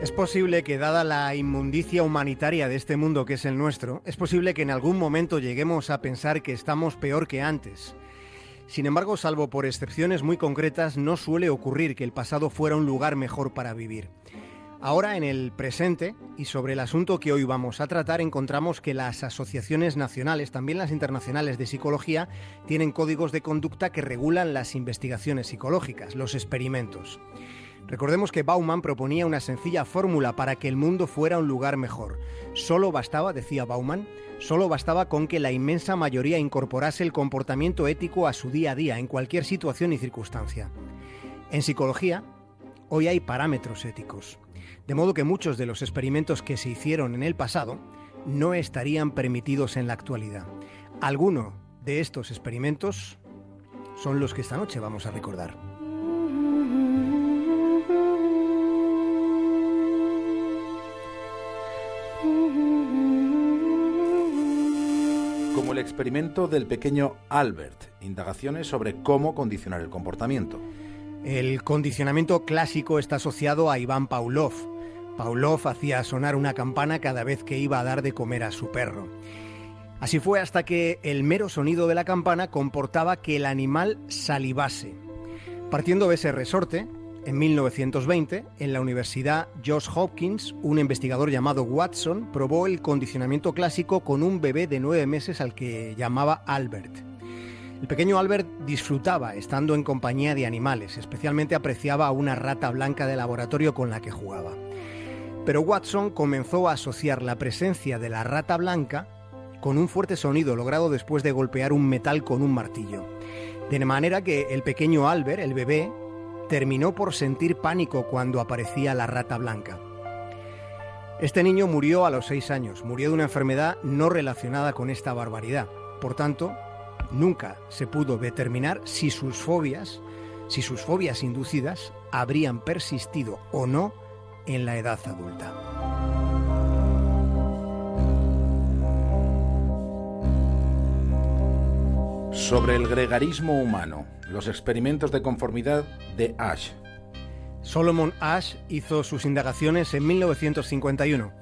Es posible que, dada la inmundicia humanitaria de este mundo que es el nuestro, es posible que en algún momento lleguemos a pensar que estamos peor que antes. Sin embargo, salvo por excepciones muy concretas, no suele ocurrir que el pasado fuera un lugar mejor para vivir. Ahora, en el presente, y sobre el asunto que hoy vamos a tratar, encontramos que las asociaciones nacionales, también las internacionales de psicología, tienen códigos de conducta que regulan las investigaciones psicológicas, los experimentos. Recordemos que Bauman proponía una sencilla fórmula para que el mundo fuera un lugar mejor. Solo bastaba, decía Bauman, solo bastaba con que la inmensa mayoría incorporase el comportamiento ético a su día a día, en cualquier situación y circunstancia. En psicología, hoy hay parámetros éticos, de modo que muchos de los experimentos que se hicieron en el pasado no estarían permitidos en la actualidad. Algunos de estos experimentos son los que esta noche vamos a recordar. Experimento del pequeño Albert, indagaciones sobre cómo condicionar el comportamiento. El condicionamiento clásico está asociado a Iván Pavlov. Pavlov hacía sonar una campana cada vez que iba a dar de comer a su perro. Así fue hasta que el mero sonido de la campana comportaba que el animal salivase. Partiendo de ese resorte, en 1920, en la Universidad Johns Hopkins, un investigador llamado Watson probó el condicionamiento clásico con un bebé de nueve meses al que llamaba Albert. El pequeño Albert disfrutaba estando en compañía de animales, especialmente apreciaba a una rata blanca de laboratorio con la que jugaba. Pero Watson comenzó a asociar la presencia de la rata blanca con un fuerte sonido logrado después de golpear un metal con un martillo. De manera que el pequeño Albert, el bebé, terminó por sentir pánico cuando aparecía la rata blanca. Este niño murió a los seis años, murió de una enfermedad no relacionada con esta barbaridad. Por tanto, nunca se pudo determinar si sus fobias, si sus fobias inducidas habrían persistido o no en la edad adulta. Sobre el gregarismo humano, los experimentos de conformidad de Ash. Solomon Ash hizo sus indagaciones en 1951.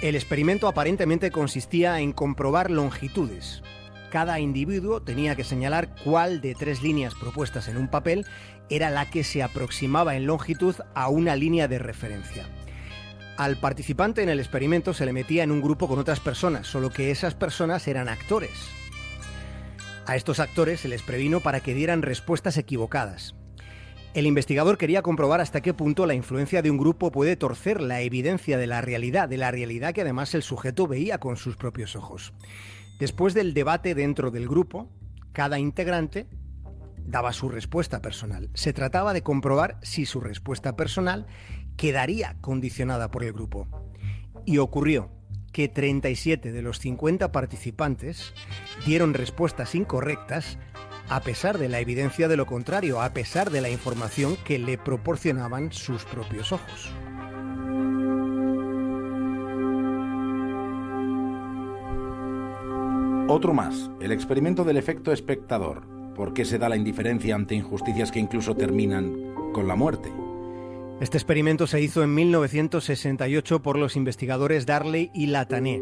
El experimento aparentemente consistía en comprobar longitudes. Cada individuo tenía que señalar cuál de tres líneas propuestas en un papel era la que se aproximaba en longitud a una línea de referencia. Al participante en el experimento se le metía en un grupo con otras personas, solo que esas personas eran actores, a estos actores se les previno para que dieran respuestas equivocadas. El investigador quería comprobar hasta qué punto la influencia de un grupo puede torcer la evidencia de la realidad, de la realidad que además el sujeto veía con sus propios ojos. Después del debate dentro del grupo, cada integrante daba su respuesta personal. Se trataba de comprobar si su respuesta personal quedaría condicionada por el grupo. Y ocurrió que 37 de los 50 participantes dieron respuestas incorrectas a pesar de la evidencia de lo contrario, a pesar de la información que le proporcionaban sus propios ojos. Otro más, el experimento del efecto espectador. ¿Por qué se da la indiferencia ante injusticias que incluso terminan con la muerte? Este experimento se hizo en 1968 por los investigadores Darley y Latané.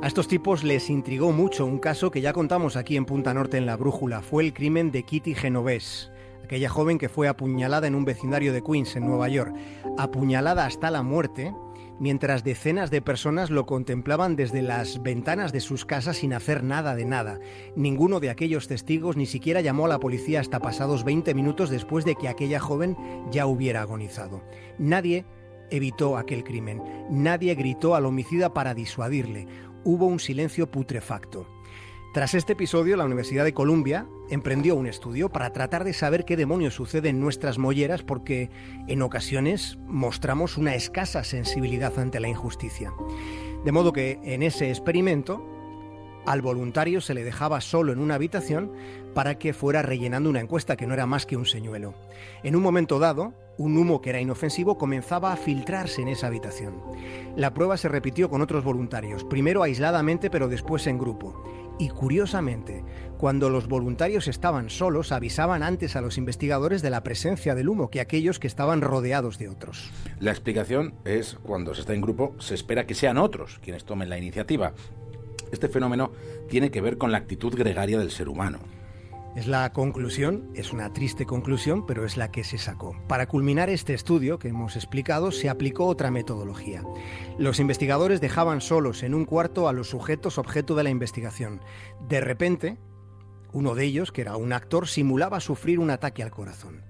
A estos tipos les intrigó mucho un caso que ya contamos aquí en Punta Norte en la Brújula. Fue el crimen de Kitty Genovés, aquella joven que fue apuñalada en un vecindario de Queens, en Nueva York. Apuñalada hasta la muerte mientras decenas de personas lo contemplaban desde las ventanas de sus casas sin hacer nada de nada. Ninguno de aquellos testigos ni siquiera llamó a la policía hasta pasados 20 minutos después de que aquella joven ya hubiera agonizado. Nadie evitó aquel crimen, nadie gritó al homicida para disuadirle. Hubo un silencio putrefacto. Tras este episodio, la Universidad de Columbia emprendió un estudio para tratar de saber qué demonios sucede en nuestras molleras porque en ocasiones mostramos una escasa sensibilidad ante la injusticia. De modo que en ese experimento al voluntario se le dejaba solo en una habitación para que fuera rellenando una encuesta que no era más que un señuelo. En un momento dado, un humo que era inofensivo comenzaba a filtrarse en esa habitación. La prueba se repitió con otros voluntarios, primero aisladamente pero después en grupo. Y curiosamente, cuando los voluntarios estaban solos, avisaban antes a los investigadores de la presencia del humo que aquellos que estaban rodeados de otros. La explicación es, cuando se está en grupo, se espera que sean otros quienes tomen la iniciativa. Este fenómeno tiene que ver con la actitud gregaria del ser humano. Es la conclusión, es una triste conclusión, pero es la que se sacó. Para culminar este estudio que hemos explicado, se aplicó otra metodología. Los investigadores dejaban solos en un cuarto a los sujetos objeto de la investigación. De repente, uno de ellos, que era un actor, simulaba sufrir un ataque al corazón.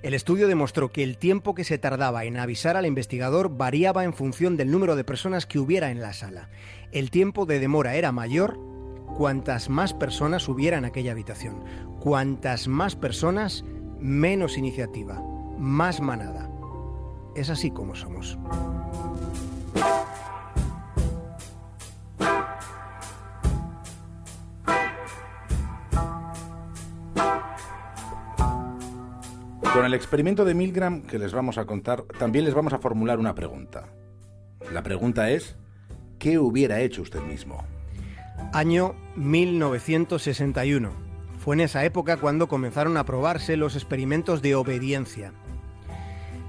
El estudio demostró que el tiempo que se tardaba en avisar al investigador variaba en función del número de personas que hubiera en la sala. El tiempo de demora era mayor cuantas más personas hubiera en aquella habitación. Cuantas más personas, menos iniciativa, más manada. Es así como somos. Con el experimento de Milgram que les vamos a contar, también les vamos a formular una pregunta. La pregunta es, ¿qué hubiera hecho usted mismo? Año 1961. Fue en esa época cuando comenzaron a probarse los experimentos de obediencia.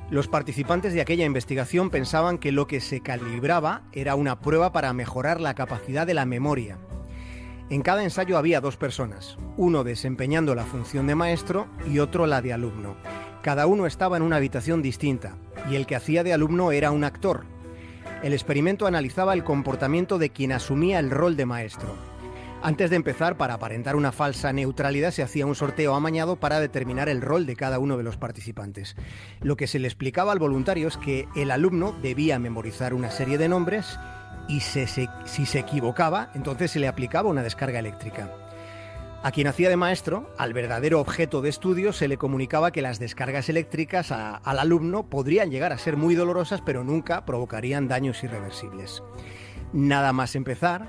Los participantes de aquella investigación pensaban que lo que se calibraba era una prueba para mejorar la capacidad de la memoria. En cada ensayo había dos personas, uno desempeñando la función de maestro y otro la de alumno. Cada uno estaba en una habitación distinta y el que hacía de alumno era un actor, el experimento analizaba el comportamiento de quien asumía el rol de maestro. Antes de empezar, para aparentar una falsa neutralidad, se hacía un sorteo amañado para determinar el rol de cada uno de los participantes. Lo que se le explicaba al voluntario es que el alumno debía memorizar una serie de nombres y si se equivocaba, entonces se le aplicaba una descarga eléctrica. A quien hacía de maestro, al verdadero objeto de estudio, se le comunicaba que las descargas eléctricas al alumno podrían llegar a ser muy dolorosas, pero nunca provocarían daños irreversibles. Nada más empezar,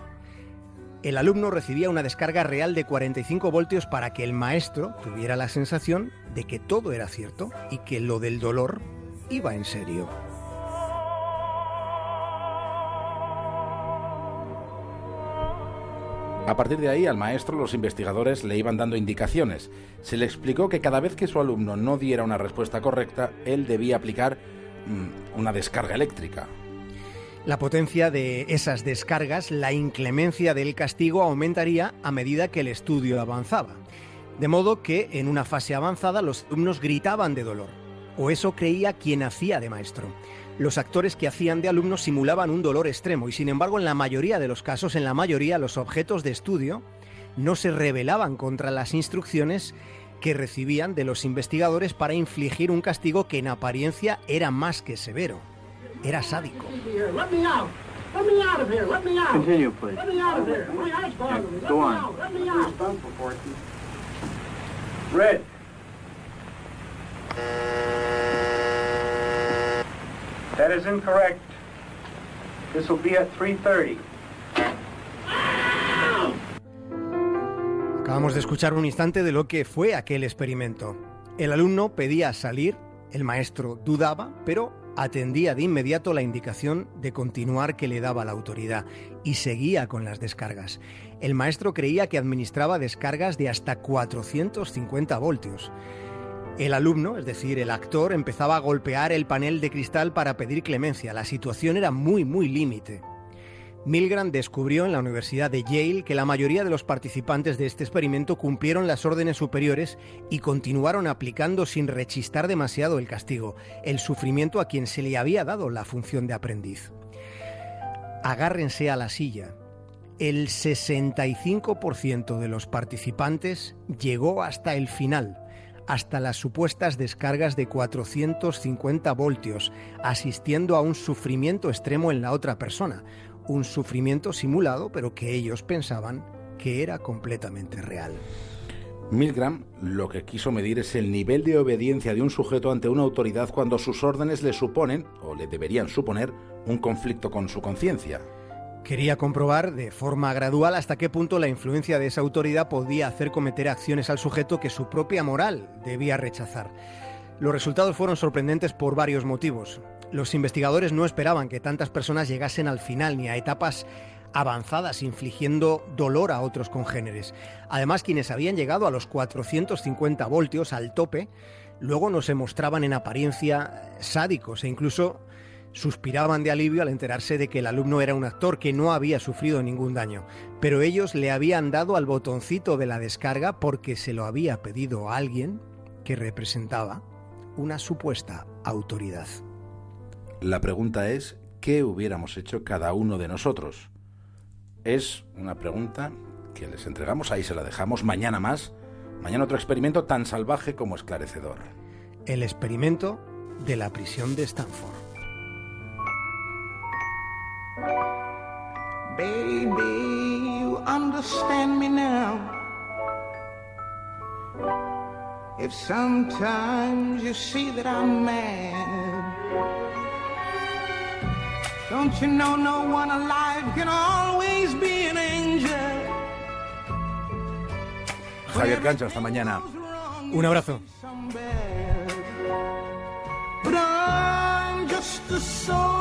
el alumno recibía una descarga real de 45 voltios para que el maestro tuviera la sensación de que todo era cierto y que lo del dolor iba en serio. A partir de ahí, al maestro los investigadores le iban dando indicaciones. Se le explicó que cada vez que su alumno no diera una respuesta correcta, él debía aplicar mm, una descarga eléctrica. La potencia de esas descargas, la inclemencia del castigo aumentaría a medida que el estudio avanzaba. De modo que en una fase avanzada los alumnos gritaban de dolor, o eso creía quien hacía de maestro los actores que hacían de alumnos simulaban un dolor extremo y sin embargo en la mayoría de los casos, en la mayoría los objetos de estudio no se rebelaban contra las instrucciones que recibían de los investigadores para infligir un castigo que en apariencia era más que severo, era sádico. That is incorrect. This will be at 3:30. Acabamos de escuchar un instante de lo que fue aquel experimento. El alumno pedía salir, el maestro dudaba, pero atendía de inmediato la indicación de continuar que le daba la autoridad y seguía con las descargas. El maestro creía que administraba descargas de hasta 450 voltios. El alumno, es decir, el actor, empezaba a golpear el panel de cristal para pedir clemencia. La situación era muy, muy límite. Milgram descubrió en la Universidad de Yale que la mayoría de los participantes de este experimento cumplieron las órdenes superiores y continuaron aplicando sin rechistar demasiado el castigo, el sufrimiento a quien se le había dado la función de aprendiz. Agárrense a la silla. El 65% de los participantes llegó hasta el final hasta las supuestas descargas de 450 voltios, asistiendo a un sufrimiento extremo en la otra persona, un sufrimiento simulado, pero que ellos pensaban que era completamente real. Milgram lo que quiso medir es el nivel de obediencia de un sujeto ante una autoridad cuando sus órdenes le suponen, o le deberían suponer, un conflicto con su conciencia. Quería comprobar de forma gradual hasta qué punto la influencia de esa autoridad podía hacer cometer acciones al sujeto que su propia moral debía rechazar. Los resultados fueron sorprendentes por varios motivos. Los investigadores no esperaban que tantas personas llegasen al final ni a etapas avanzadas, infligiendo dolor a otros congéneres. Además, quienes habían llegado a los 450 voltios, al tope, luego no se mostraban en apariencia sádicos e incluso suspiraban de alivio al enterarse de que el alumno era un actor que no había sufrido ningún daño. Pero ellos le habían dado al botoncito de la descarga porque se lo había pedido a alguien que representaba una supuesta autoridad. La pregunta es, ¿qué hubiéramos hecho cada uno de nosotros? Es una pregunta que les entregamos, ahí se la dejamos, mañana más, mañana otro experimento tan salvaje como esclarecedor. El experimento de la prisión de Stanford. Understand me now. If sometimes you see that I'm mad, don't you know no one alive can always be an angel? Javier Cancho, hasta mañana. Un abrazo. But I'm just a soul.